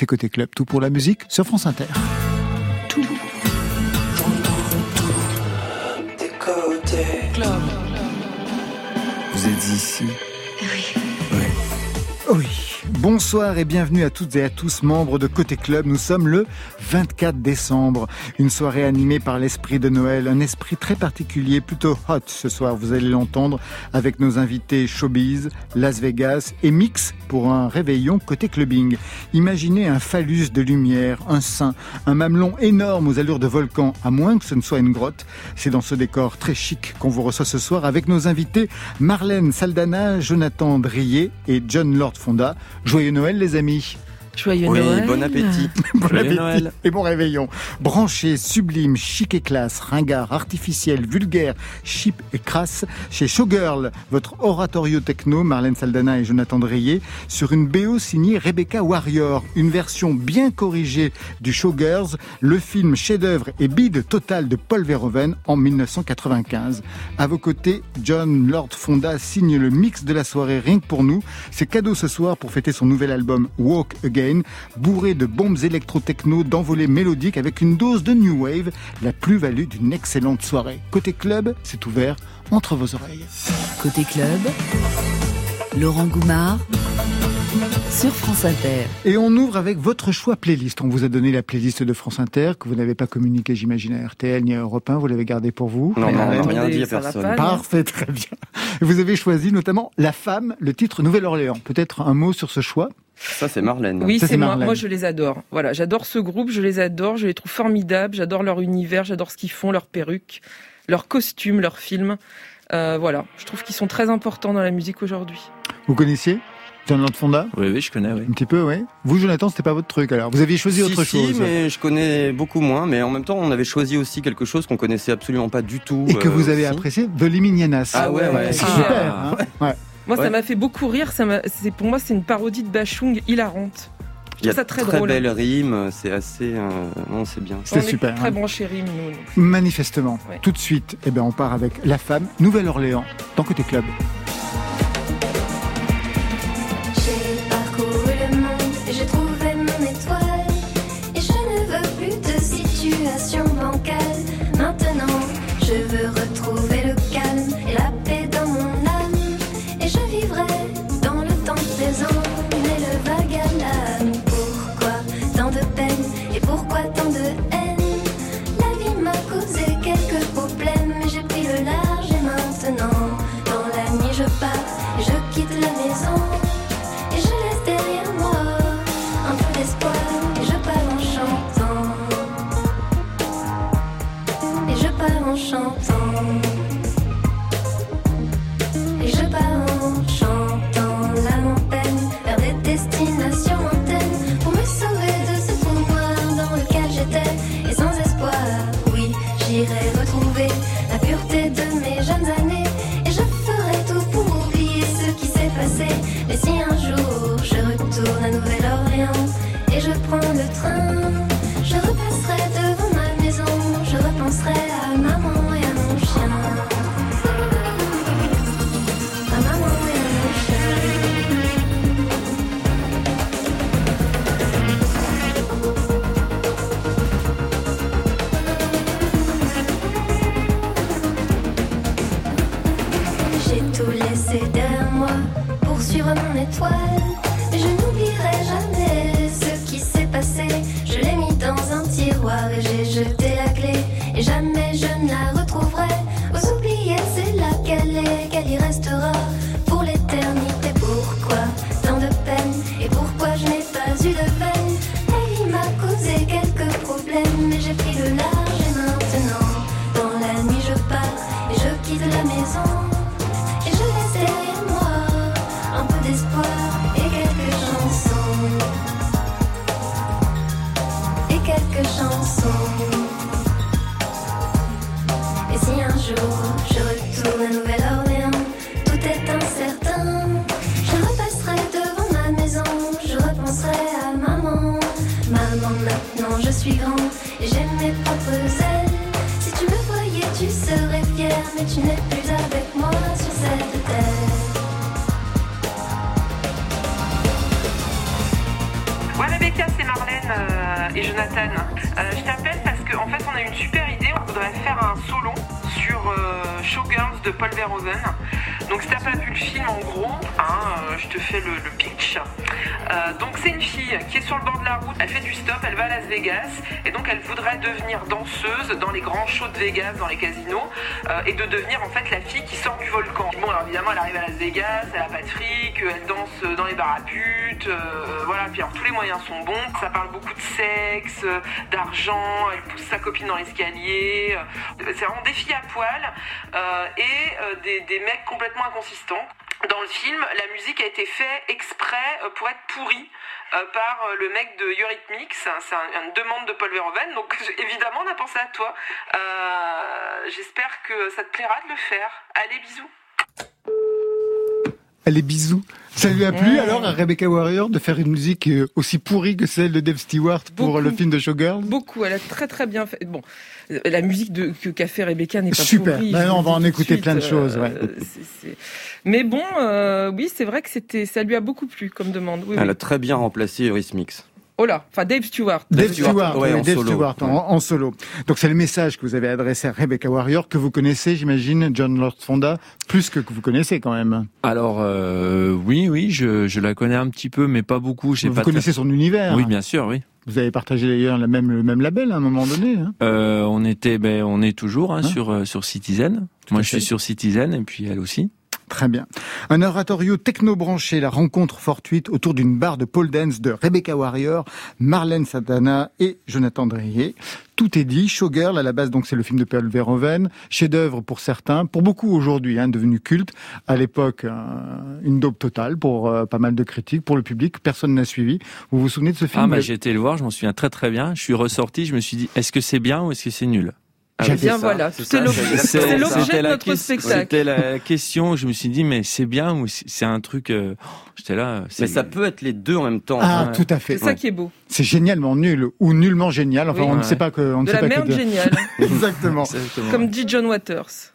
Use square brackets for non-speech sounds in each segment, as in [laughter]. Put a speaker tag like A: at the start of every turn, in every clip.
A: c'est Côté Club, tout pour la musique sur France Inter. Tout.
B: Vous êtes ici?
A: Oui. Oui. Oui. Bonsoir et bienvenue à toutes et à tous membres de Côté Club. Nous sommes le 24 décembre, une soirée animée par l'esprit de Noël, un esprit très particulier, plutôt hot ce soir, vous allez l'entendre, avec nos invités Showbiz, Las Vegas et Mix pour un réveillon côté clubbing. Imaginez un phallus de lumière, un sein, un mamelon énorme aux allures de volcan, à moins que ce ne soit une grotte. C'est dans ce décor très chic qu'on vous reçoit ce soir avec nos invités Marlène Saldana, Jonathan Drier et John Lord Fonda. Joyeux Noël les amis
C: Joyeux oui, Noël.
B: bon appétit. [laughs]
A: bon appétit Noël. et bon réveillon. Branché, sublime, chic et classe, ringard, artificiel, vulgaire, chip et crasse, chez Showgirl, votre oratorio techno, Marlène Saldana et Jonathan Dreyer, sur une BO signée Rebecca Warrior, une version bien corrigée du Showgirls, le film chef-d'œuvre et bide total de Paul Verhoeven en 1995. À vos côtés, John Lord Fonda signe le mix de la soirée rien que pour nous. C'est cadeau ce soir pour fêter son nouvel album Walk Again bourré de bombes électro-techno, d'envolées mélodiques avec une dose de new wave, la plus-value d'une excellente soirée. Côté club, c'est ouvert entre vos oreilles.
D: Côté club, Laurent Goumard sur France Inter.
A: Et on ouvre avec votre choix playlist. On vous a donné la playlist de France Inter que vous n'avez pas communiqué, j'imagine, à RTL ni à Europe 1. Vous l'avez gardée pour vous.
B: Non, non, on rien dit à personne.
A: Parfait, très bien. Vous avez choisi notamment La Femme, le titre Nouvelle-Orléans. Peut-être un mot sur ce choix?
B: Ça, c'est Marlène.
C: Oui, c'est moi. Moi, je les adore. Voilà, j'adore ce groupe, je les adore, je les trouve formidables, j'adore leur univers, j'adore ce qu'ils font, leurs perruques, leurs costumes, leurs films. Euh, voilà, je trouve qu'ils sont très importants dans la musique aujourd'hui.
A: Vous connaissiez John Fonda
E: Oui, oui, je connais, oui.
A: Un petit peu, oui. Vous, Jonathan, c'était pas votre truc, alors. Vous aviez choisi autre chose.
B: Si, mais je connais beaucoup moins. Mais en même temps, on avait choisi aussi quelque chose qu'on connaissait absolument pas du tout.
A: Et que vous avez apprécié, The Liminianas.
B: Ah ouais, ouais.
A: C'est super. Hein ouais.
C: Moi, ça m'a fait beaucoup rire. Ça c'est pour moi, c'est une parodie de Bachung hilarante.
B: Il y a ça très, très belle rime, c'est assez. Euh, non, c'est bien.
A: C'est super.
C: très hein. branché rime,
A: nous. Manifestement. Tout de suite, eh ben, on part avec La Femme, Nouvelle-Orléans, dans Côté Club.
C: Et si un jour je retourne à Nouvelle-Orléans et je prends le train le film, en gros, hein, je te fais le, pitch. donc, c'est une fille qui est sur le bord de la route. Elle fait du stop, elle va à Las Vegas. Et donc, elle voudrait devenir danseuse dans les grands shows de Vegas, dans les casinos. et de devenir, en fait, la fille qui sort du volcan. Bon, alors évidemment, elle arrive à Las Vegas, elle a pas de fric, elle danse dans les bars à putes. voilà, puis alors, tous les moyens sont bons. Ça parle beaucoup de sexe, d'argent, elle pousse sa copine dans l'escalier. C'est vraiment des filles à poil euh, et euh, des, mecs complètement inconsistants. Dans le film, la musique a été faite exprès euh, pour être pourrie par le mec de Eurythmics. C'est une demande de Paul Verhoeven. Donc [laughs] évidemment, on a pensé à toi. J'espère que ça te plaira de le faire. Allez, bisous.
F: Allez, bisous. Ça lui a plu alors à Rebecca Warrior de faire une musique euh, aussi pourrie que celle de Dave Stewart pour le film de Showgirls?
C: Beaucoup, elle a très très bien fait. Bon, la musique de, que qu'a fait Rebecca n'est pas
F: Super.
C: pourrie.
F: Super, on va en écouter plein de choses. Ouais. Euh,
C: Mais bon, euh, oui, c'est vrai que c'était, ça lui a beaucoup plu comme demande.
B: elle a très bien remplacé Eurythmics.
C: Oh là, enfin Dave Stewart.
F: Dave, Stewart, en, Dave solo, Stewart en, solo. Donc c'est le message que vous avez adressé à Rebecca Warrior, que vous connaissez, j'imagine, John Lord Fonda, plus que, que vous connaissez quand même.
E: Alors euh, oui, oui, je, je, la connais un petit peu, mais pas beaucoup.
F: Vous
E: pas
F: connaissez son univers
E: Oui, bien sûr, oui.
F: Vous avez partagé d'ailleurs le même, le même label à un moment donné. Hein
E: euh, on était, ben, on est toujours hein, hein sur euh, sur Citizen. Moi, je suis sur Citizen et puis elle aussi.
F: Très bien. Un oratorio techno-branché, la rencontre fortuite autour d'une barre de pole dance de Rebecca Warrior, Marlène Satana et Jonathan Dreyer. Tout est dit. Showgirl, à la base, donc c'est le film de Paul Verhoeven. Chef-d'œuvre pour certains, pour beaucoup aujourd'hui, hein, devenu culte. À l'époque, une dope totale pour euh, pas mal de critiques, pour le public. Personne n'a suivi. Vous vous souvenez de ce film?
E: Ah, bah, j'ai été le voir, je m'en souviens très très bien. Je suis ressorti, je me suis dit, est-ce que c'est bien ou est-ce que c'est nul?
C: Ah, bien voilà, c'est l'objet de notre spectacle.
E: C'était la question, je me suis dit, mais c'est bien ou c'est un truc... Euh, j'étais là...
B: Mais ça peut être les deux en même temps.
F: Ah, tout à fait.
C: C'est ça qui est beau.
F: C'est génialement nul ou nullement génial. Enfin, on ne sait pas que... On
C: de
F: ne
C: la
F: sait
C: merde
F: que
C: géniale. [laughs]
F: Exactement.
C: Comme dit John Waters.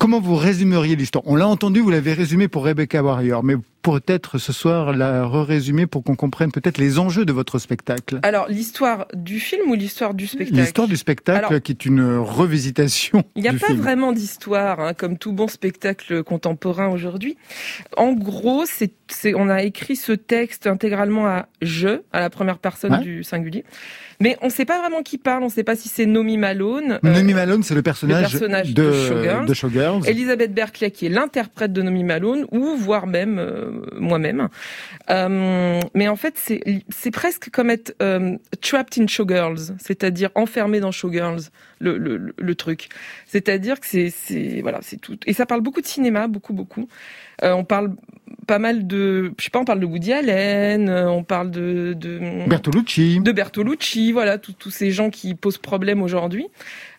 F: Comment vous résumeriez l'histoire? On l'a entendu, vous l'avez résumé pour Rebecca Warrior, mais peut-être ce soir la résumer pour qu'on comprenne peut-être les enjeux de votre spectacle.
C: Alors, l'histoire du film ou l'histoire du spectacle?
F: L'histoire du spectacle qui est une revisitation.
C: Il n'y a pas vraiment d'histoire, hein, comme tout bon spectacle contemporain aujourd'hui. En gros, c'est, on a écrit ce texte intégralement à je, à la première personne du singulier. Mais on ne sait pas vraiment qui parle, on ne sait pas si c'est Nomi Malone.
F: Euh, Nomi Malone, c'est le personnage, de, de, Showgirls.
C: Elisabeth Berkley, qui est l'interprète de Nomi Malone, ou voire même euh, moi-même. Euh, mais en fait, c'est presque comme être trapped in Showgirls, c'est-à-dire enfermé dans Showgirls, le, le, le truc. C'est-à-dire que c'est voilà, c'est tout. Et ça parle beaucoup de cinéma, beaucoup, beaucoup. on parle pas mal de, je sais pas, on parle de Woody Allen, euh, on parle de, de
F: Bertolucci,
C: de Bertolucci, voilà, tous ces gens qui posent problème aujourd'hui.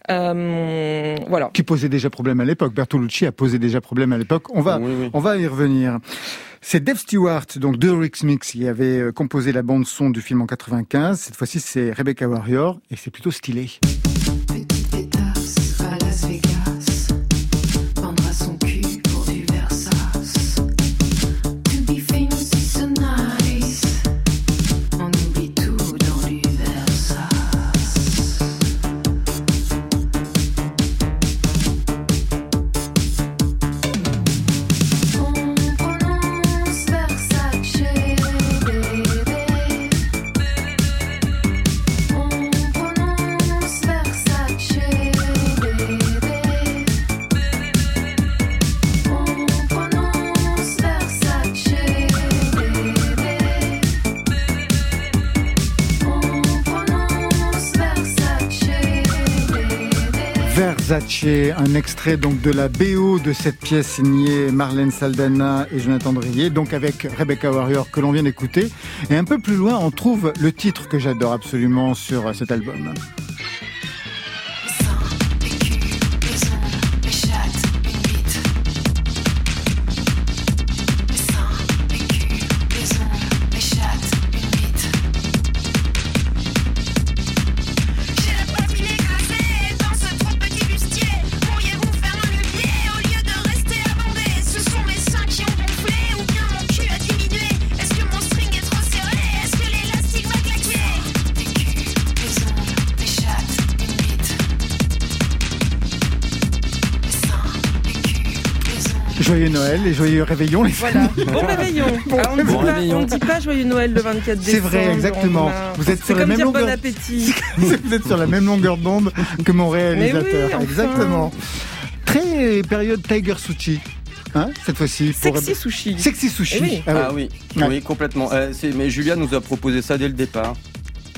C: Euh, voilà.
F: Qui posaient déjà problème à l'époque. Bertolucci a posé déjà problème à l'époque. On va, on va y revenir. C'est Dave Stewart, donc de Rick Mix, qui avait euh, composé la bande son du film en 95. Cette fois-ci, c'est Rebecca Warrior et c'est plutôt stylé. Un extrait donc de la BO de cette pièce signée Marlène Saldana et Jonathan Drier, donc avec Rebecca Warrior que l'on vient d'écouter. Et un peu plus loin, on trouve le titre que j'adore absolument sur cet album. Joyeux Noël et joyeux réveillon, les
C: Voilà, bon réveillon. [laughs] on ne dit, pas joyeux Noël le 24 décembre.
F: C'est vrai, exactement.
C: Vous êtes sur la même longueur. Bon appétit. [laughs]
F: Vous êtes sur la même longueur d'onde que mon réalisateur. Exactement. Très période Tiger Sushi. Hein, cette fois-ci.
C: Sexy sushi.
F: Sexy sushi.
B: Eh ah oui, ah oui, complètement. Euh, mais Julia nous a proposé ça dès le départ.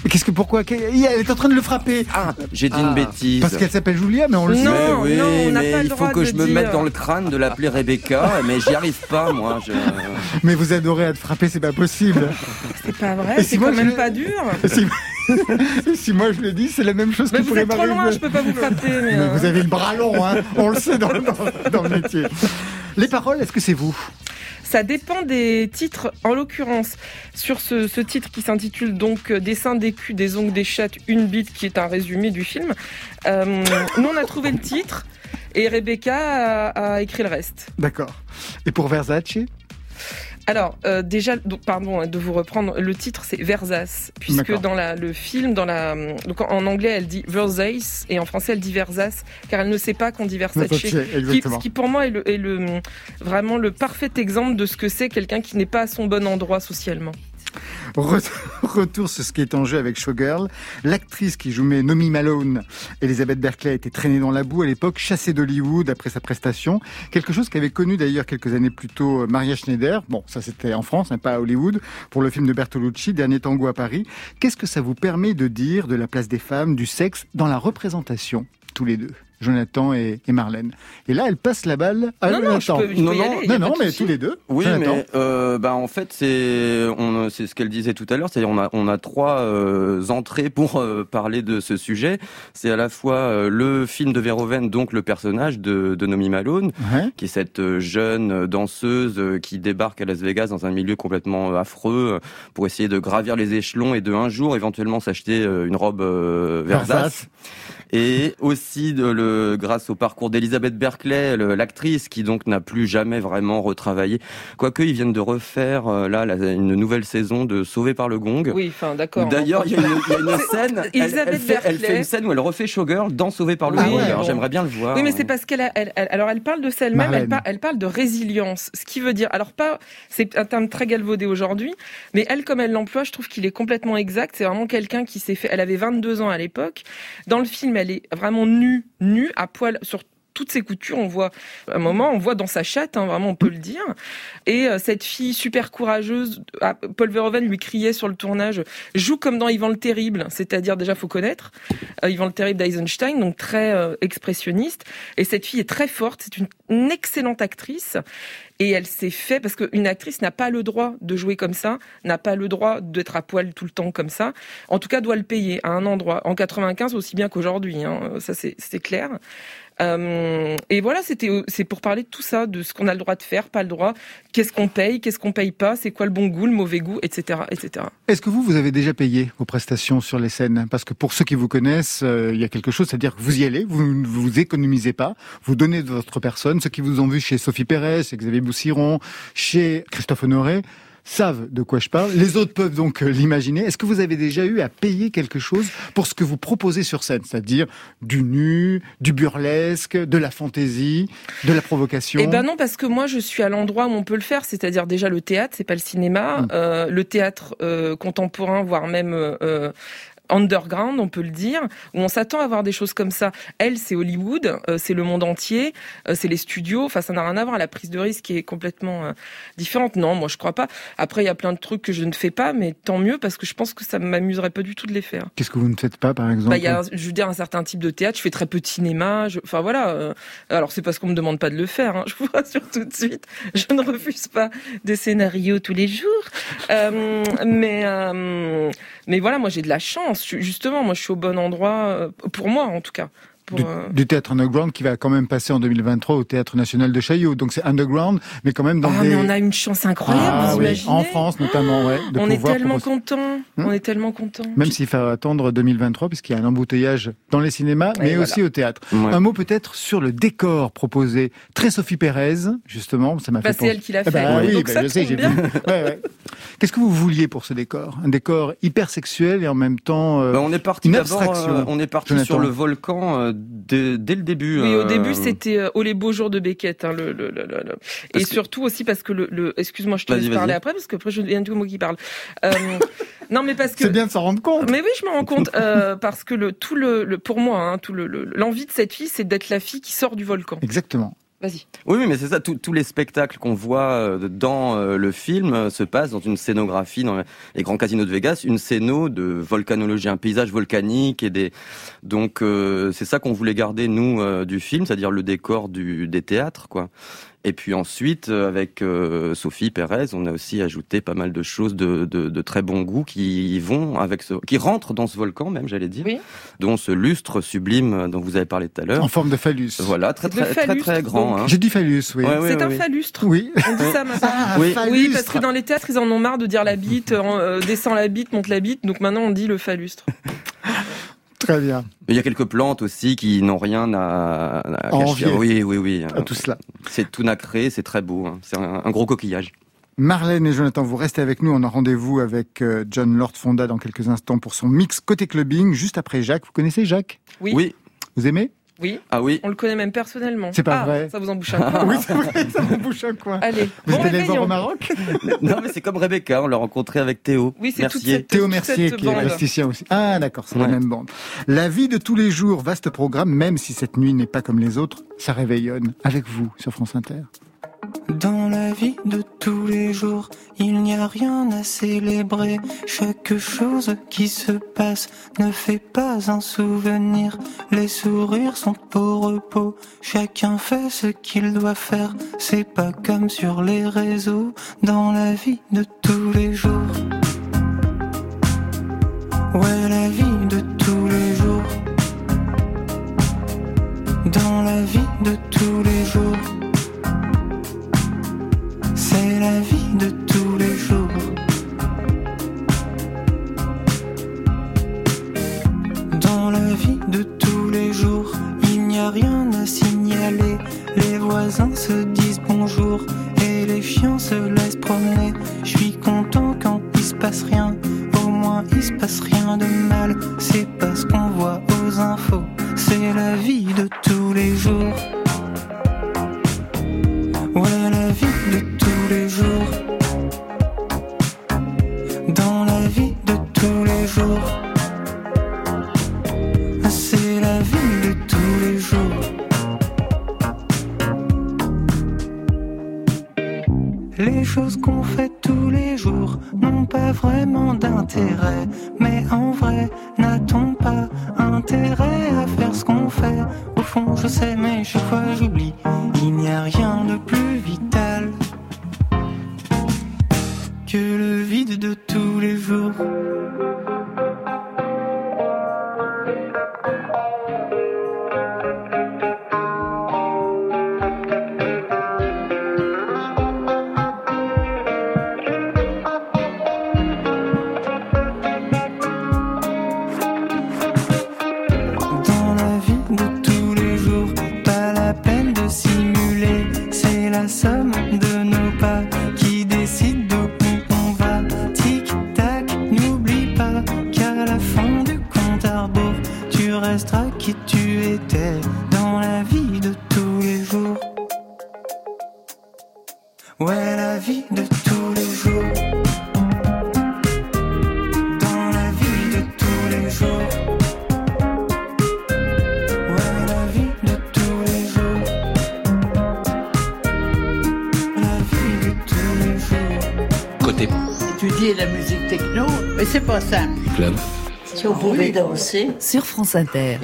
F: Qu'est-ce que pourquoi Elle est en train de le frapper.
B: Ah, j'ai dit une ah. bêtise.
F: Parce qu'elle s'appelle Julia, mais on le
C: sait.
B: Non,
C: oui, non,
B: mais il faut que je me mette dans le crâne de l'appeler Rebecca, mais j'y arrive pas, moi.
F: Mais vous adorez être frappé, c'est pas possible.
C: C'est pas vrai, c'est quand même pas dur. [laughs] [laughs]
F: Si... moi je le dis, c'est la même chose mais
C: que
F: vous
C: êtes trop loin, je peux pas vous frapper. [laughs] Mais
F: Vous avez le bras long, hein. on le sait dans, dans le métier. Les paroles, est-ce que c'est vous?
C: Ça dépend des titres. En l'occurrence, sur ce, titre qui s'intitule donc euh, Dessin des culs, des ongles, des chattes, une bite, qui est un résumé du film, euh, nous on a trouvé le titre et Rebecca a écrit le reste.
F: D'accord. Et pour Versace?
C: Alors euh, déjà, donc, pardon hein, de vous reprendre, le titre c'est Versas, puisque dans la, le film, dans la, donc en anglais elle dit Versace et en français elle dit Versas, car elle ne sait pas qu'on dit Versace. Qui, ce qui pour moi est, le, est le, vraiment le parfait exemple de ce que c'est quelqu'un qui n'est pas à son bon endroit socialement. [laughs]
F: Retour sur ce qui est en jeu avec Showgirl. L'actrice qui jouait Nomi Malone, Elisabeth Berkeley, a été traînée dans la boue à l'époque, chassée d'Hollywood après sa prestation. Quelque chose qu'avait connu d'ailleurs quelques années plus tôt euh, Maria Schneider. Bon, ça c'était en France, hein, pas à Hollywood, pour le film de Bertolucci, Dernier tango à Paris. Qu'est-ce que ça vous permet de dire de la place des femmes, du sexe, dans la représentation, tous les deux? Jonathan et, Marlène. Et là, elle passe la balle à
C: non, non, non,
F: non, non, mais tous les deux.
B: Oui, mais euh, bah en fait c'est ce qu'elle disait tout à l'heure, c'est-à-dire on a on a trois euh, entrées pour euh, parler de ce sujet. C'est à la fois euh, le film de Verhoeven, donc le personnage de, de Nomi Malone, qui est cette jeune danseuse qui débarque à Las Vegas dans un milieu complètement affreux pour essayer de gravir les échelons et de un jour éventuellement s'acheter une robe Versace et aussi de le, grâce au parcours d'Elisabeth Berkeley, l'actrice qui donc n'a plus jamais vraiment retravaillé. Quoique ils viennent de refaire euh, là une nouvelle saison de Sauvé par le Gong.
C: Oui, enfin d'accord.
B: D'ailleurs, il y, a une [laughs] scène. elle, fait, elle, fait, une scène où elle refait Showgirl dans Sauvé par le Gong. alors j'aimerais bien le voir.
C: Oui, mais c'est parce qu'elle, elle, alors elle parle de ça elle-même. Elle, elle, parle de résilience, ce qui veut dire. Alors pas, c'est un terme très galvaudé aujourd'hui, mais elle comme elle l'emploie, je trouve qu'il est complètement exact. C'est vraiment quelqu'un qui s'est fait. Elle avait 22 ans à l'époque. Dans le film, elle est vraiment nue, nue, à poil sur toutes ses coutures. On voit, à un moment, on voit dans sa chatte, hein, vraiment, on peut le dire. Et euh, cette fille super courageuse, ah, Paul Verhoeven lui criait sur le tournage, joue comme dans Yvan le Terrible, c'est-à-dire déjà faut connaître euh, Yvan le Terrible d'Eisenstein, donc très euh, expressionniste. Et cette fille est très forte, c'est une excellente actrice. Et elle s'est fait, parce qu'une actrice n'a pas le droit de jouer comme ça, n'a pas le droit d'être à poil tout le temps comme ça. En tout cas, doit le payer à un endroit. En 95 aussi bien qu'aujourd'hui, hein, ça c'est clair. Euh, et voilà, c'était c'est pour parler de tout ça, de ce qu'on a le droit de faire, pas le droit, qu'est-ce qu'on paye, qu'est-ce qu'on paye pas, c'est quoi le bon goût, le mauvais goût, etc., etc.
F: Est-ce que vous vous avez déjà payé vos prestations sur les scènes? Parce que pour ceux qui vous connaissent, euh, il y a quelque chose, c'est-à-dire que vous y allez, vous ne vous économisez pas, vous donnez de votre personne. Ceux qui vous ont vu chez Sophie Pérez, chez Xavier Boussiron, chez Christophe Honoré, savent de quoi je parle. Les autres peuvent donc euh, l'imaginer. Est-ce que vous avez déjà eu à payer quelque chose pour ce que vous proposez sur scène, c'est-à-dire du nu, du burlesque, de la fantaisie, de la provocation?
C: Eh ben non, parce que moi je suis à l'endroit où on peut le faire, c'est-à-dire déjà le théâtre, c'est pas le cinéma, hum. euh, le théâtre euh, contemporain, voire même underground, on peut le dire, où on s'attend à voir des choses comme ça. Elle, c'est Hollywood, euh, c'est le monde entier, euh, c'est les studios. Enfin, ça n'a rien à voir. La prise de risque qui est complètement euh, différente. Non, moi, je crois pas. Après, il y a plein de trucs que je ne fais pas, mais tant mieux parce que je pense que ça m'amuserait pas du tout de les faire.
F: Qu'est-ce que vous ne faites pas, par exemple?
C: Bah, Il y a, je veux dire, un certain type de théâtre. Je fais très peu de cinéma. Je... Enfin voilà. alors c'est parce qu'on me demande pas de le faire. Hein. [laughs] Je vous rassure tout de suite. Je ne refuse pas des scénarios tous les jours. mais mais voilà, moi j'ai de la chance. Justement, moi je suis au bon endroit, euh, pour moi en tout cas.
F: Euh, du, théâtre underground qui va quand même passer en 2023 au théâtre national de Chaillot. Donc c'est underground, mais quand même dans ah, des.
C: Mais on a une chance incroyable, ah, vous imaginez
F: En France notamment, ouais.
C: on, est tellement content. Hmm on est tellement content.
F: Même s'il faut attendre 2023 puisqu'il y a un embouteillage dans les cinémas, mais aussi au théâtre. Un mot peut-être sur le décor proposé. Très Sophie Pérez, justement, ça m'a bah,
C: fait. C'est elle qui l'a eh
F: fait.
C: Bah,
F: oui, bah, je sais, j'ai bien. Qu'est-ce que vous vouliez pour ce décor? Un décor hyper sexuel et en même temps.
B: Euh, on est parti d'abord. Euh, on est parti sur le volcan dès, le début.
C: Oui, au début, c'était euh, Oh les beaux jours de Beckett. Hein, le, le, le, Et surtout aussi parce que le... Excuse-moi, je te laisse parler après, parce que après, je viens du mot qui parle. Euh, [laughs] non, mais parce que...
F: C'est bien de s'en rendre compte.
C: Mais oui, je me rends compte. Euh, parce que le, tout le, pour moi, hein, tout l'envie de cette fille, c'est d'être la fille qui sort du volcan.
F: Exactement.
C: Vas-y.
B: Oui, mais c'est ça. Tous les spectacles qu'on voit euh, dans euh, le film euh, se passent dans une scénographie dans les grands casinos de Vegas, une scéno de volcanologie, un paysage volcanique et des. Donc c'est ça qu'on voulait garder nous du film, c'est-à-dire le décor du des théâtres, quoi. Et puis ensuite, euh, avec euh, Sophie Pérez, on a aussi ajouté pas mal de choses de, de, de, très bon goût qui vont avec ce, qui rentrent dans ce volcan même, j'allais dire,
C: oui.
B: dont ce lustre sublime dont vous avez parlé tout à l'heure.
F: En forme de phallus.
B: Voilà, très très très très, grand. Hein.
F: J'ai dit phallus, oui.
C: c'est un phallustre.
F: Oui.
C: On dit ça maintenant.
F: Ah,
C: oui. oui. parce que dans les théâtres, ils en ont marre de dire la bite, euh, descend la bite, monte la bite. Donc maintenant, on dit le phallustre.
F: Très bien.
B: Il y a quelques plantes aussi qui n'ont rien à, à cacher. Oui, oui, oui.
F: tout cela.
B: C'est tout nacré, c'est très beau. Hein. C'est un, gros coquillage.
F: Marlène et Jonathan, vous restez avec nous. On a rendez-vous avec euh, John Lord Fonda dans quelques instants pour son mix côté clubbing, juste après Jacques. Vous connaissez Jacques?
C: Oui.
B: oui.
F: Vous aimez?
C: Oui.
B: Ah oui.
C: On le connaît même personnellement.
F: C'est pas
C: ah,
F: vrai.
C: Ça vous embouche un coin. [laughs]
F: oui, c'est vrai, ça m'embouche un coin.
C: Allez.
F: Vous bon êtes allé voir au Maroc [laughs]
B: Non, mais c'est comme Rebecca, on l'a rencontré avec Théo.
C: Oui, c'est toute
B: cette,
F: Théo Mercier qui est plasticien aussi. Ah, d'accord, c'est la même bande. La vie de tous les jours, vaste programme, même si cette nuit n'est pas comme les autres, ça réveillonne avec vous sur France Inter.
G: Vie de tous les jours, il n'y a rien à célébrer. Chaque chose qui se passe ne fait pas un souvenir. Les sourires sont au repos, chacun fait ce qu'il doit faire. C'est pas comme sur les réseaux, dans la vie de tous les jours. Ouais, la vie de tous les jours. Dans la vie de tous les jours la vie de tous les
D: Sur France Inter.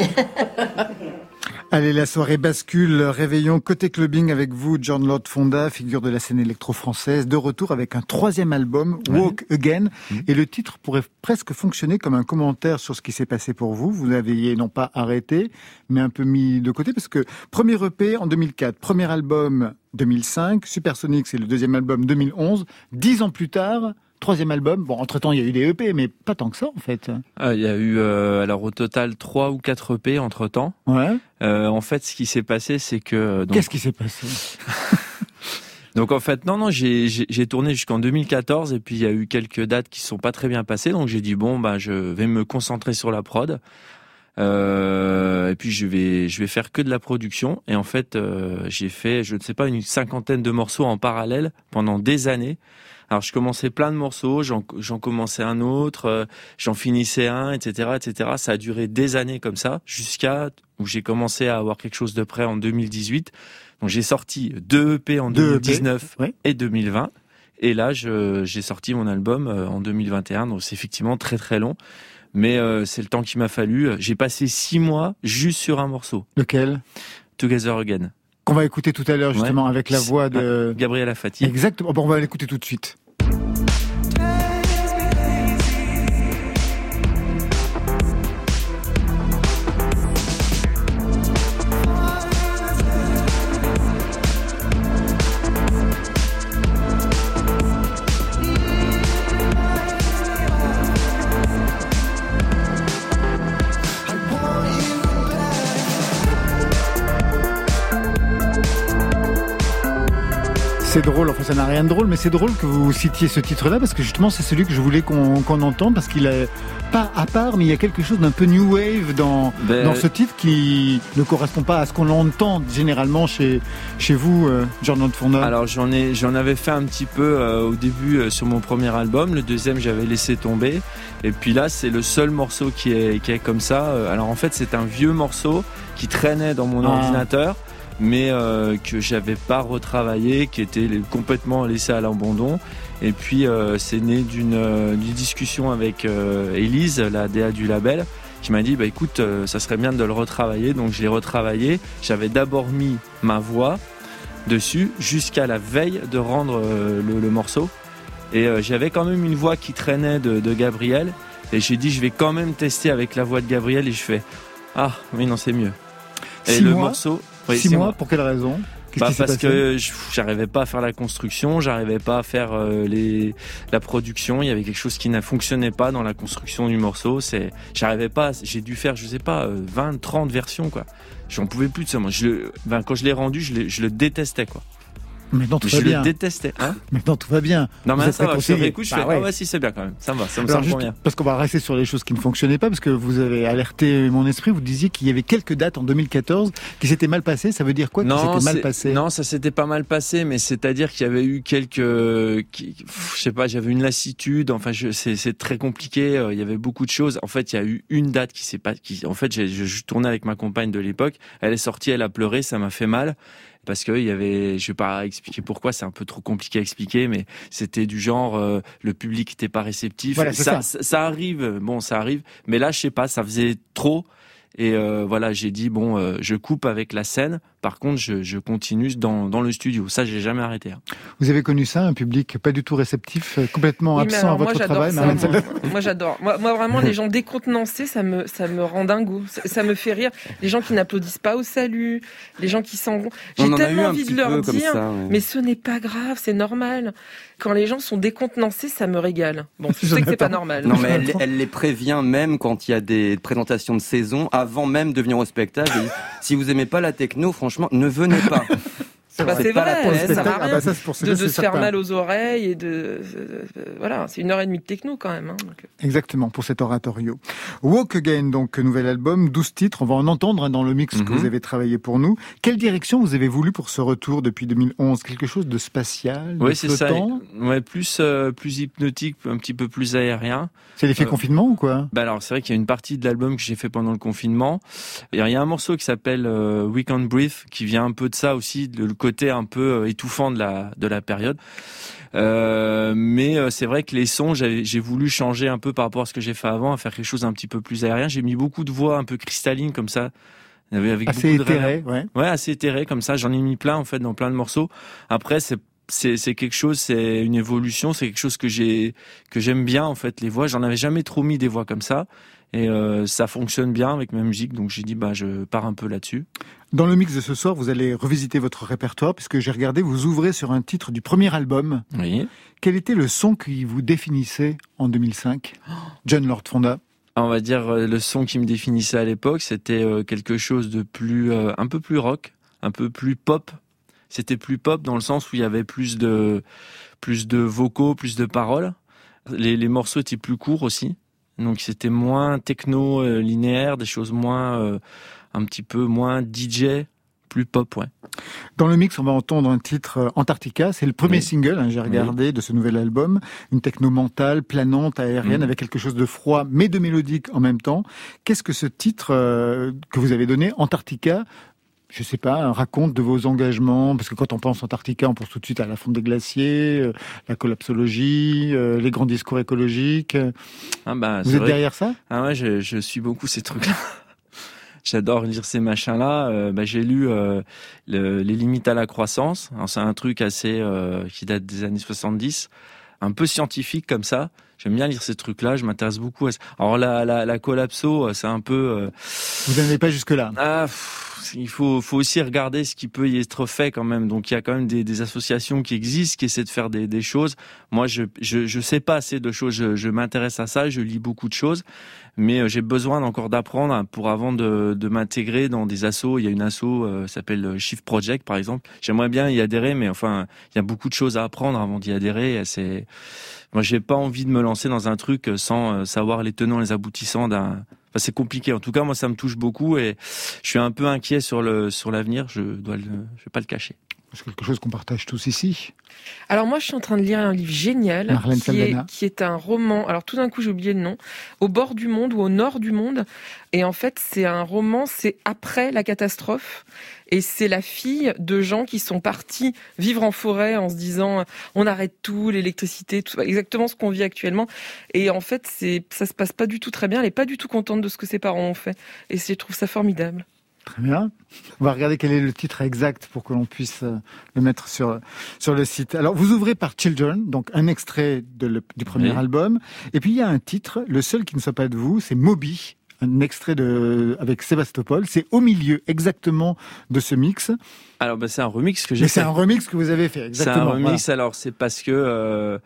D: [laughs]
F: Allez, la soirée bascule, réveillon côté clubbing avec vous, John Lord Fonda, figure de la scène électro-française, de retour avec un troisième album, Walk Again, mmh. et le titre pourrait presque fonctionner comme un commentaire sur ce qui s'est passé pour vous. Vous aviez non pas arrêté, mais un peu mis de côté, parce que premier EP en 2004, premier album 2005, Supersonic c'est le deuxième album 2011, dix ans plus tard, troisième album. Bon, entre-temps, il y a eu des EP, mais pas tant que ça, en fait.
E: Ah, il y a eu, euh, alors au total, trois ou quatre EP entre-temps.
F: Ouais.
E: Euh, en fait, ce qui s'est passé, c'est que...
F: Euh, Qu'est-ce qui s'est passé [laughs]
E: Donc en fait, non, non, j'ai tourné jusqu'en 2014 et puis il y a eu quelques dates qui sont pas très bien passées. Donc j'ai dit bon, bah je vais me concentrer sur la prod. Euh, et puis je vais je vais faire que de la production et en fait euh, j'ai fait je ne sais pas une cinquantaine de morceaux en parallèle pendant des années. Alors je commençais plein de morceaux, j'en commençais un autre, euh, j'en finissais un, etc., etc. Ça a duré des années comme ça jusqu'à où j'ai commencé à avoir quelque chose de prêt en 2018. Donc j'ai sorti deux EP en 2019 e et 2020. Et là, j'ai sorti mon album en 2021. Donc c'est effectivement très très long mais euh, c'est le temps qu'il m'a fallu. J'ai passé six mois juste sur un morceau.
F: Lequel?
E: Together Again.
F: Qu'on va écouter tout à l'heure justement avec la voix de
E: Gabriela Fati.
F: Exactement. Bon, on va l'écouter tout de suite. C'est drôle, enfin ça n'a rien de drôle, mais c'est drôle que vous citiez ce titre-là parce que justement c'est celui que je voulais qu'on entende parce qu'il est pas à part, mais il y a quelque chose d'un peu new wave dans, ben, dans ce titre qui ne correspond pas à ce qu'on entend généralement chez, chez vous, euh, Jordan Fourneau.
E: Alors j'en ai j'en avais fait un petit peu euh, au début euh, sur mon premier album, le deuxième j'avais laissé tomber, et puis là c'est le seul morceau qui est, qui est comme ça. Alors en fait c'est un vieux morceau qui traînait dans mon ah. ordinateur mais euh, que j'avais pas retravaillé, qui était complètement laissé à l'abandon. Et puis euh, c'est né d'une euh, discussion avec Elise, la DA du label, qui m'a dit bah écoute, ça serait bien de le retravailler. Donc je l'ai retravaillé. J'avais d'abord mis ma voix dessus jusqu'à la veille de rendre le, morceau. Et j'avais quand même une voix qui traînait de, de Gabriel. Et j'ai dit je vais quand même tester avec la voix de Gabriel et je fais ah oui non c'est mieux.
F: Et le morceau, Six mois, pour quelle raison?
E: Bah parce que j'arrivais pas à faire la construction, j'arrivais pas à faire euh, les la production. Il y avait quelque chose qui ne fonctionnait pas dans la construction du morceau. C'est, j'arrivais pas. J'ai dû faire, je sais pas, 20, euh, 30 versions quoi. J'en pouvais plus de ça. Moi, je, ben, quand je l'ai rendu, je, je le détestais quoi.
F: Maintenant tout je va bien.
E: Je détestais. Hein
F: Maintenant tout va bien.
E: Non mais ça va. Je réécoute, je bah fais ah ouais si c'est bien quand même. Ça me va, ça me semble bien.
F: Parce qu'on va rester sur les choses qui ne fonctionnaient pas parce que vous avez alerté mon esprit. Vous disiez qu'il y avait quelques dates en 2014 qui s'étaient mal passées. Ça veut dire quoi
E: Non,
F: s'était mal passé
E: Non, ça s'était pas mal passé, mais c'est-à-dire qu'il y avait eu quelques, je sais pas, j'avais une lassitude. Enfin, c'est très compliqué. Euh, il y avait beaucoup de choses. En fait, il y a eu une date qui s'est pas, qui, en fait, je tournais avec ma compagne de l'époque. Elle est sortie, elle a pleuré, ça m'a fait mal parce qu'il y avait, je vais pas expliquer pourquoi, c'est un peu trop compliqué à expliquer, mais c'était du genre euh, le public n'était pas réceptif. ça, ça. arrive, bon, ça arrive, mais là, je sais pas, ça faisait trop. Et euh, voilà, j'ai dit bon, euh, je coupe avec la scène. Par contre, je, je continue dans, dans, le studio. Ça, j'ai jamais arrêté. Hein.
F: Vous avez connu ça, un public pas du tout réceptif, euh, complètement absent à votre travail.
C: moi, j'adore. Moi, moi, vraiment, les [laughs] gens décontenancés, ça me ça me rend dingo. Ça, ça me fait rire. Les gens qui n'applaudissent pas au salut, les gens qui s'en vont. J'ai tellement envie de leur dire, mais ce n'est pas grave, c'est normal quand les gens sont décontenancés, ça me régale. Bon, [laughs] je sais que c'est pas normal.
B: Non, mais elle, les prévient même quand il y a des présentations de saison, avant même de venir au spectacle. si vous aimez pas la techno, franchement, ne venez pas. [laughs]
C: C'est bah, vrai, ça rien ah bah de, se faire mal aux oreilles et de euh, voilà, c'est une heure et demie de techno quand même. Hein,
F: euh. Exactement pour cet oratorio. Walk Again, donc nouvel album, 12 titres, on va en entendre hein, dans le mix que mhm. vous avez travaillé pour nous. Quelle direction vous avez voulu pour ce retour depuis 2011 Quelque chose de spatial,
E: Oui, c'est ça. Ouais, plus euh, plus hypnotique, un petit peu plus aérien.
F: C'est l'effet confinement ou quoi?
E: Bah alors c'est vrai qu'il y a une partie de l'album que j'ai fait pendant le confinement. Il y a un morceau qui s'appelle We Can't Breathe qui vient un peu de ça aussi, de côté un peu euh, étouffant de la de la période. Euh, mais euh, c'est vrai que les sons, j'ai voulu changer un peu par rapport à ce que j'ai fait avant, à faire quelque chose un petit peu plus aérien. J'ai mis beaucoup de voix un peu cristallines comme ça.
F: Avec assez éthéré, ouais.
E: Ouais, assez éthéré comme ça. J'en ai mis plein en fait dans plein de morceaux. Après, c'est c'est quelque chose, c'est une évolution, c'est quelque chose que j'ai que j'aime bien en fait les voix. J'en avais jamais trop mis des voix comme ça et euh, ça fonctionne bien avec ma musique, donc j'ai dit bah je pars un peu là-dessus.
F: Dans le mix de ce soir, vous allez revisiter votre répertoire puisque j'ai regardé, vous ouvrez sur un titre du premier album.
E: Oui.
F: Quel était le son qui vous définissait en 2005, John Lord Fonda
E: on va dire euh, le son qui me définissait à l'époque, c'était euh, quelque chose de plus, un peu plus rock, un peu plus pop. C'était plus pop dans le sens où il y avait plus de, plus de vocaux, plus de paroles. Les, les morceaux étaient plus courts aussi. Donc c'était moins techno euh, linéaire, des choses moins, euh, un petit peu moins DJ, plus pop, ouais.
F: Dans le mix, on va entendre un titre euh, Antarctica. C'est le premier
E: Oui.
F: single, hein, j'ai regardé, de ce nouvel album. Une techno mentale, planante, aérienne,
E: Mhm.
F: avec quelque chose de froid, mais de mélodique en même temps. Qu'est-ce que ce titre euh, que vous avez donné, Antarctica, je sais pas, raconte de vos engagements Parce que quand on pense Antarctica, on pense tout de suite à la fonte des glaciers, euh, la collapsologie, euh, les grands discours écologiques.
E: Ah bah,
F: Vous êtes
E: vrai
F: derrière ça?
E: Ah ouais, je, je suis beaucoup ces trucs-là. [laughs] J'adore lire ces machins-là. Euh, bah, j'ai lu euh, le- Les limites à la croissance. C'est un truc assez euh, qui date des années 70, un peu scientifique comme ça. J'aime bien lire ces trucs-là. Je m'intéresse beaucoup à ça. Alors la, la, la collapso, euh, c'est un peu. euh,
F: Vous n'en avez pas jusque-là?
E: ah, pff, [laughs] il faut, faut aussi regarder ce qui peut y être fait quand même. Donc il y a quand même des, des associations qui existent, qui essaient de faire des, des choses. Moi, je, je, je sais pas assez de choses. Je, je m'intéresse à ça, je lis beaucoup de choses, mais euh, j'ai besoin encore d'apprendre pour avant de, de m'intégrer dans des assos. Il y a une asso euh, s'appelle euh, Shift Project par exemple. J'aimerais bien y adhérer, mais enfin, il y a beaucoup de choses à apprendre avant d'y adhérer. C'est moi, j'ai pas envie de me lancer dans un truc sans euh, savoir les tenants, les aboutissants d'un. Enfin, c'est compliqué. En tout cas, moi, ça me touche beaucoup et je suis un peu inquiet sur le sur l'avenir. Je dois le, je vais pas le cacher.
F: C'est quelque chose qu'on partage tous ici?
C: Alors moi, je suis en train de lire un livre génial
F: Marlène
C: qui est, qui est un roman. Alors tout d'un coup, j'ai oublié le nom. Au bord du monde ou au nord du monde. Et en fait, c'est un roman. C'est après la catastrophe. Et c'est la fille de gens qui sont partis vivre en forêt en se disant on arrête tout, l'électricité, tout exactement ce qu'on vit actuellement. Et en fait, c'est ça se passe pas du tout très bien. Elle est pas du tout contente de ce que ses parents ont fait. Et je trouve ça formidable.
F: Très bien. On va regarder quel est le titre exact pour que l'on puisse euh, le mettre sur sur le site. Alors, vous ouvrez par Children, donc un extrait de le- du premier
E: Oui.
F: album, et puis il y a un titre, le seul qui ne soit pas de vous, c'est Moby, un extrait de avec Sébastopol. C'est au milieu exactement de ce mix,
E: Alors, bah, c'est un remix que j'ai fait.
F: c'est un remix que vous avez fait.
E: C'est un remix. Alors, c'est parce que euh,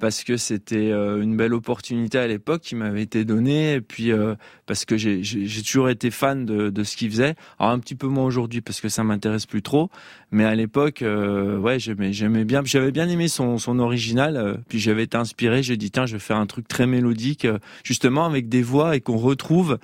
E: parce que c'était euh, une belle opportunité à l'époque qui m'avait été donnée, et puis euh, parce que j'ai toujours été fan de, de ce qu'il faisait. Alors un petit peu moins aujourd'hui parce que ça m'intéresse plus trop, mais à l'époque, euh, ouais, j'aimais j'aimais bien. J'avais bien aimé son son original. euh, puis j'avais été inspiré. J'ai dit tiens, je vais faire un truc très mélodique, justement avec des voix et qu'on retrouve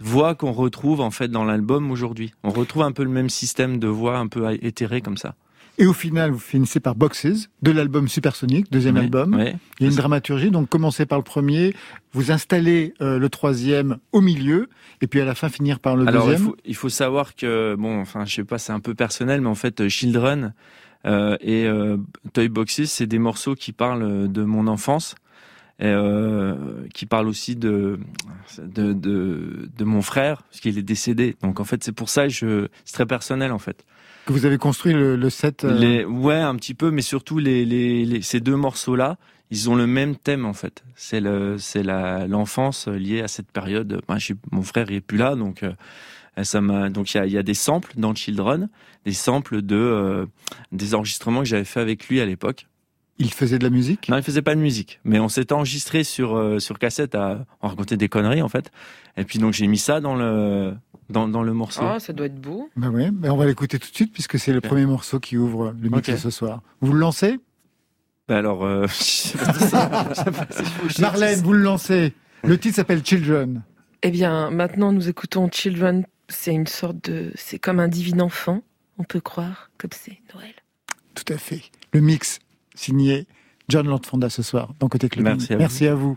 E: voix qu'on retrouve en fait dans l'album aujourd'hui. On retrouve un peu le même système de voix un peu éthéré comme ça.
F: Et au final, vous finissez par Boxes, de l'album Supersonic, deuxième album.
E: ouais.
F: Il y a une dramaturgie, donc commencez par le premier, vous installez euh, le troisième au milieu, et puis à la fin finir par le
E: Alors il
F: deuxième.
E: faut, il faut savoir que bon, enfin je sais pas, c'est un peu personnel, mais en fait euh, Children euh, et euh, Toy Boxes, c'est des morceaux qui parlent de mon enfance, euh, qui parlent aussi de de, de de mon frère, parce qu'il est décédé. Donc en fait c'est pour ça que je c'est très personnel en fait.
F: Que vous avez construit le, le set. euh,
E: Les, ouais, un petit peu, mais surtout les, les, les- ces deux morceaux-là, ils ont le même thème en fait. C'est le, c'est la l'enfance liée à cette période. Je mon frère il est plus là, donc euh, ça m'a. Donc il y a, il y a des samples dans Children, des samples de euh, des enregistrements que j'avais fait avec lui à l'époque.
F: Il faisait de la musique?
E: Non, il faisait pas de musique, mais on s'était enregistré sur euh, sur cassette à on racontait des conneries en fait. Et puis donc j'ai mis ça dans le dans, dans le morceau.
C: Ah, ça doit être beau.
F: Bah ouais, bah on va l'écouter tout de suite puisque c'est le premier morceau qui ouvre le mix ce soir. Vous le lancez?
E: Ben alors, euh, [laughs]
F: Marlène, vous le lancez. Le titre s'appelle Children.
C: Eh bien, maintenant, nous écoutons Children. C'est une sorte de, c'est comme un divin enfant. On peut croire, comme c'est Noël.
F: Tout à fait. Le mix signé John Landfonda ce soir dans Côté Club.
E: Merci à vous.
F: Merci à vous.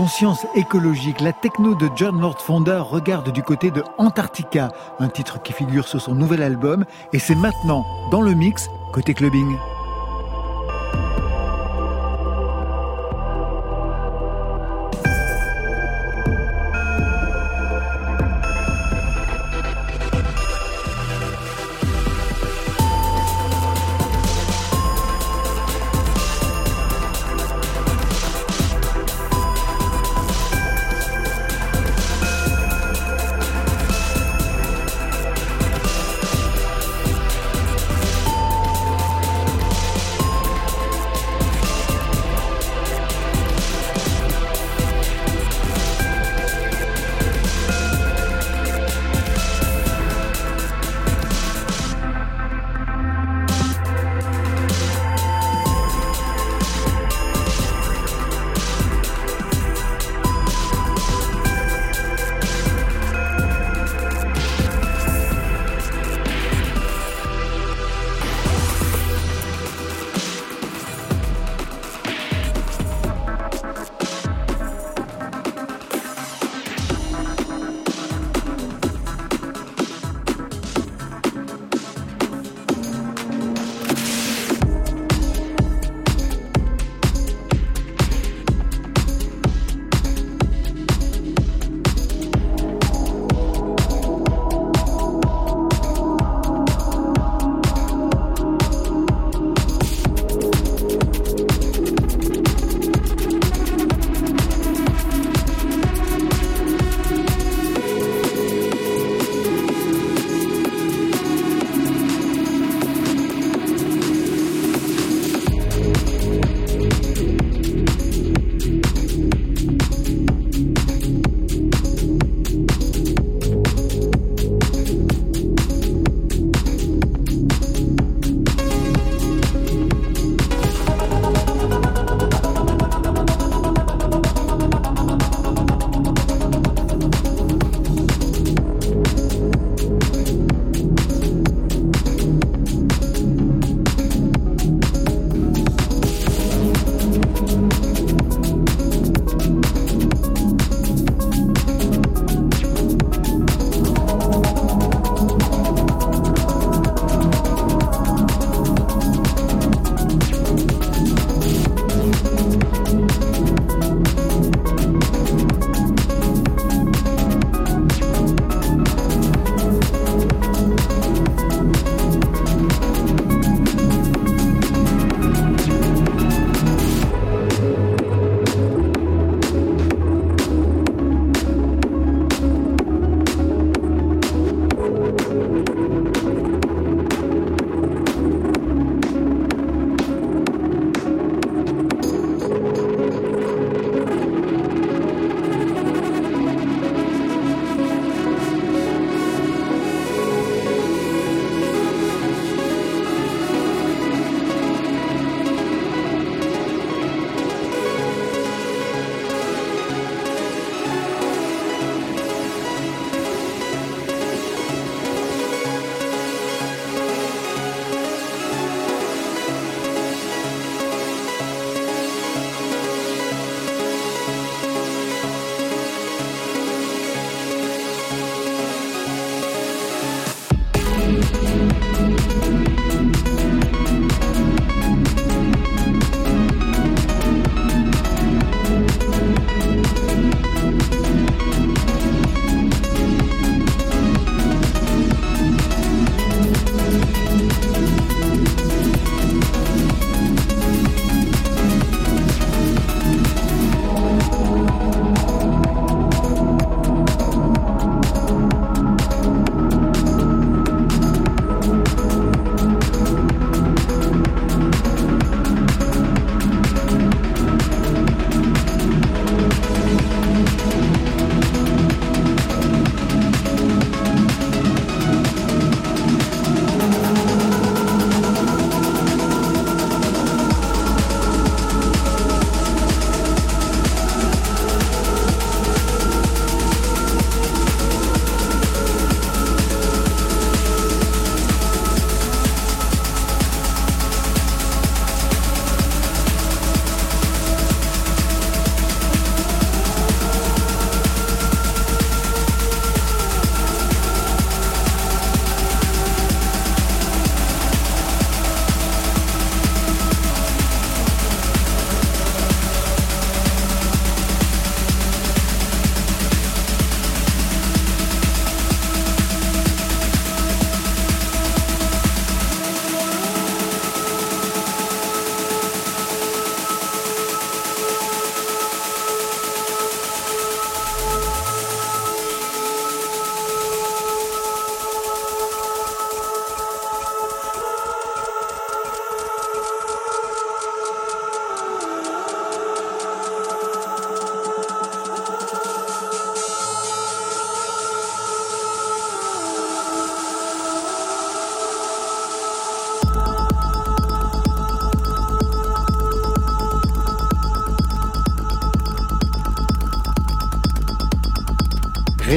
F: Conscience écologique, la techno de John Lord Fonder regarde du côté de Antarctica, un titre qui figure sur son nouvel album, et c'est maintenant dans le mix côté clubbing.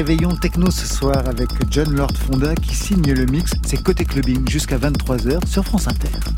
F: Réveillon techno ce soir avec John Lord Fonda qui signe le mix. C'est côté clubbing jusqu'à 23h sur France Inter.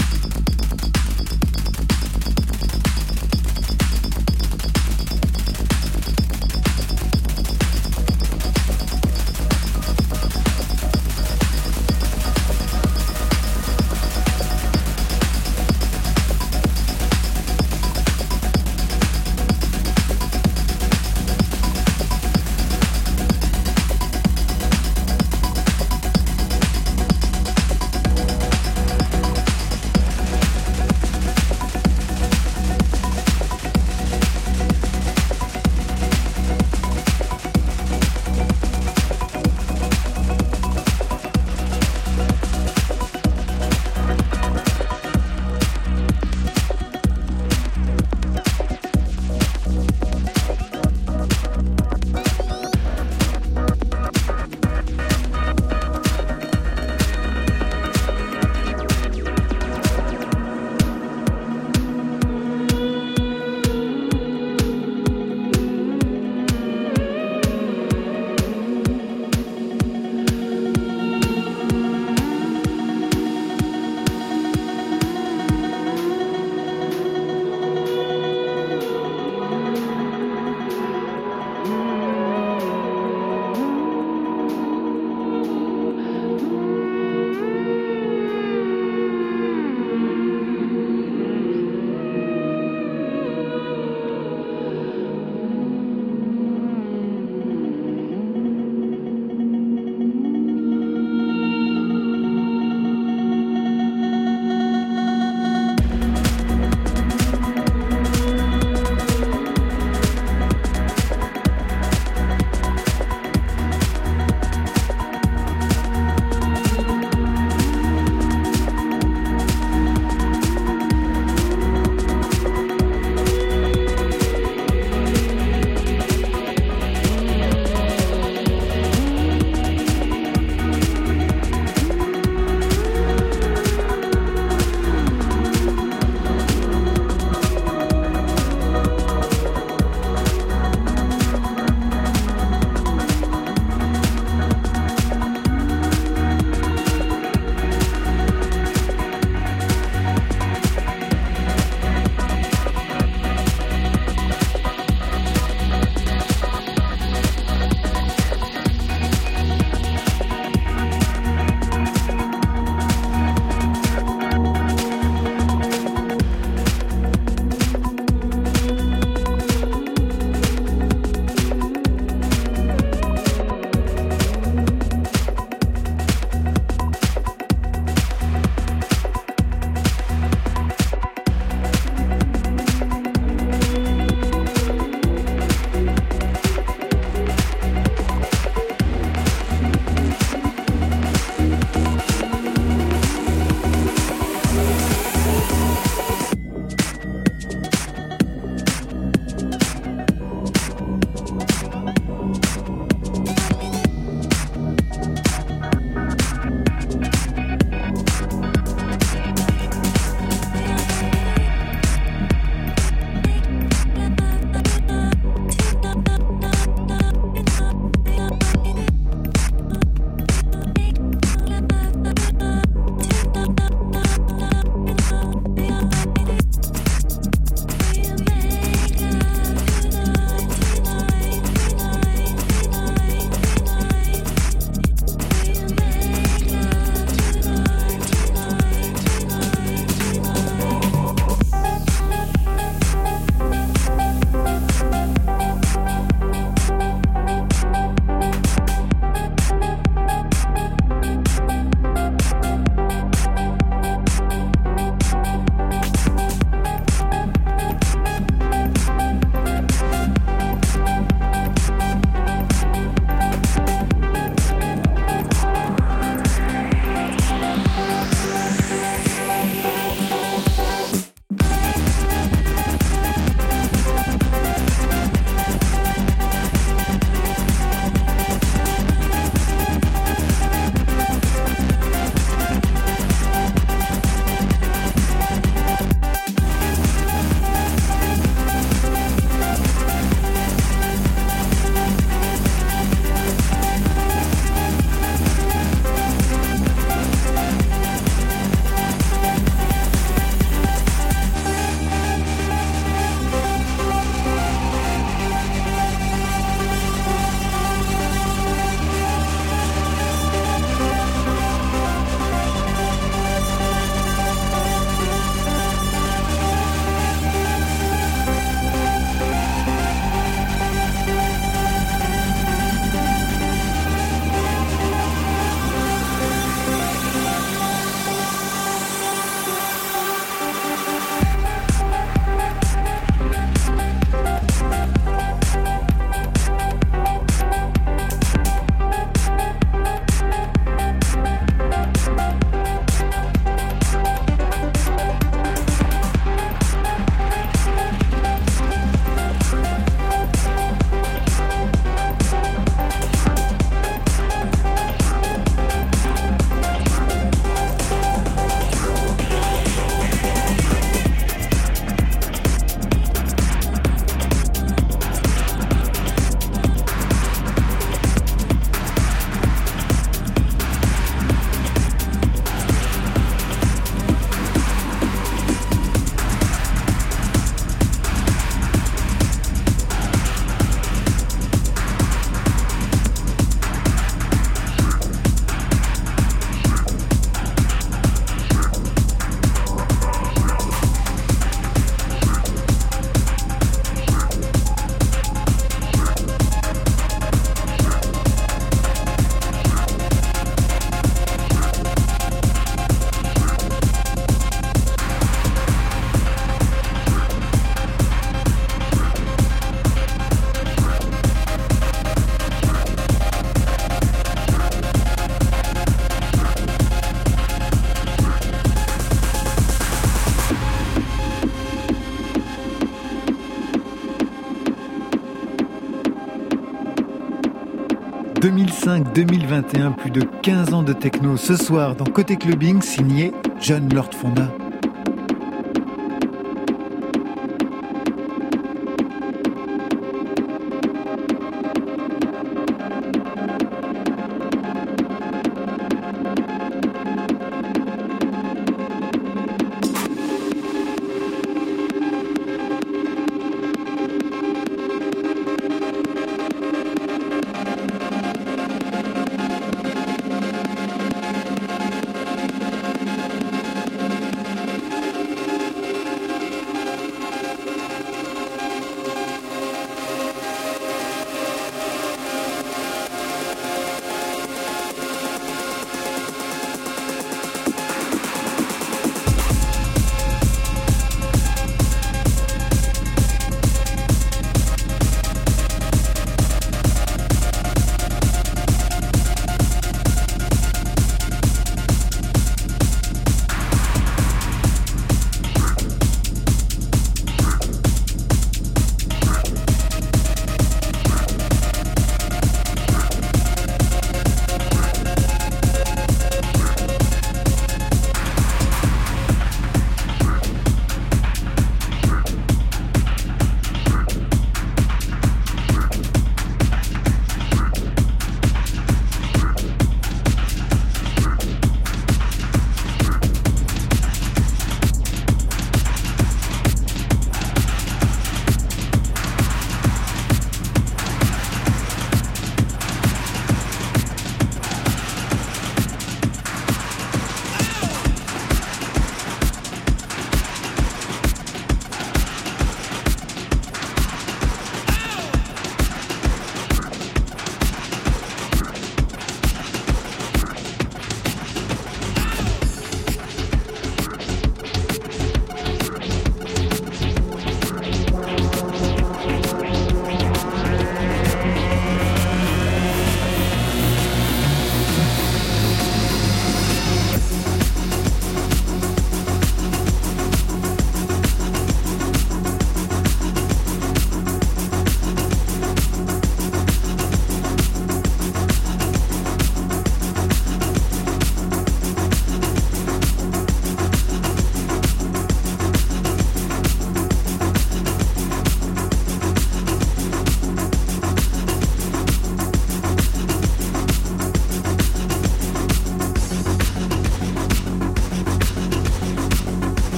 F: 2005-2021, plus de 15 ans de techno. Ce soir, dans Côté Clubbing, signé John Lord Fonda.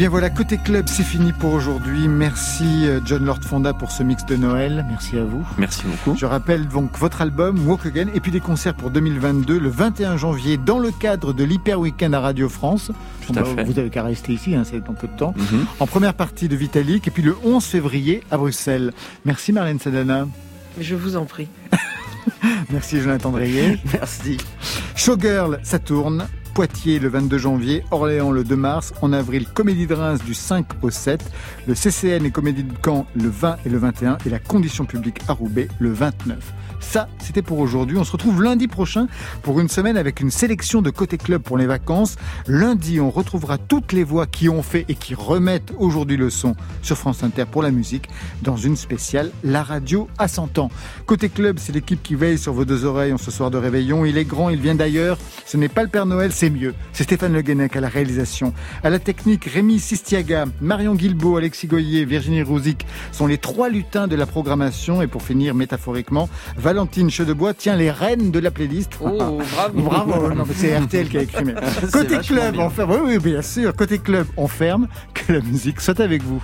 F: Bien voilà, côté club, c'est fini pour aujourd'hui. Merci euh, John Lord Fonda pour ce mix de Noël. Merci à vous.
E: Merci beaucoup.
F: Je rappelle donc votre album Walk Again et puis des concerts pour 2022 le 21 janvier dans le cadre de l'Hyper Weekend à Radio France.
E: Tout à fait.
F: Vous avez qu'à rester ici, hein, c'est dans peu de temps.
E: Mhm.
F: En première partie de Vitalik et puis le 11 février à Bruxelles. Merci Marlène Sadana.
C: Je vous en prie. [laughs]
F: Merci Jonathan Dreyer. [laughs]
B: Merci.
F: Showgirl, ça tourne. Poitiers le 22 janvier, Orléans le 2 mars, en avril Comédie de Reims du 5 au 7, le CCN et Comédie de Caen le 20 et le 21 et la Condition publique à Roubaix le 29. Ça, c'était pour aujourd'hui. On se retrouve lundi prochain pour une semaine avec une sélection de côté club pour les vacances. Lundi, on retrouvera toutes les voix qui ont fait et qui remettent aujourd'hui le son sur France Inter pour la musique dans une spéciale La radio à 100 ans. Côté club, c'est l'équipe qui veille sur vos deux oreilles en ce soir de réveillon. Il est grand, il vient d'ailleurs. Ce n'est pas le Père Noël, c'est mieux. C'est Stéphane Le Guenec à la réalisation. À la technique, Rémi Sistiaga, Marion Guilbeault, Alexis Goyer, Virginie Rouzic sont les trois lutins de la programmation. Et pour finir, métaphoriquement, Valentine Chedebois tient les rênes de la playlist.
C: Oh, [laughs] bravo.
F: Bravo, non, c'est RTL qui a écrit. [laughs] Côté club,
B: bien.
F: on ferme. Oui, oui, bien sûr. Côté club, on ferme. Que la musique soit avec vous.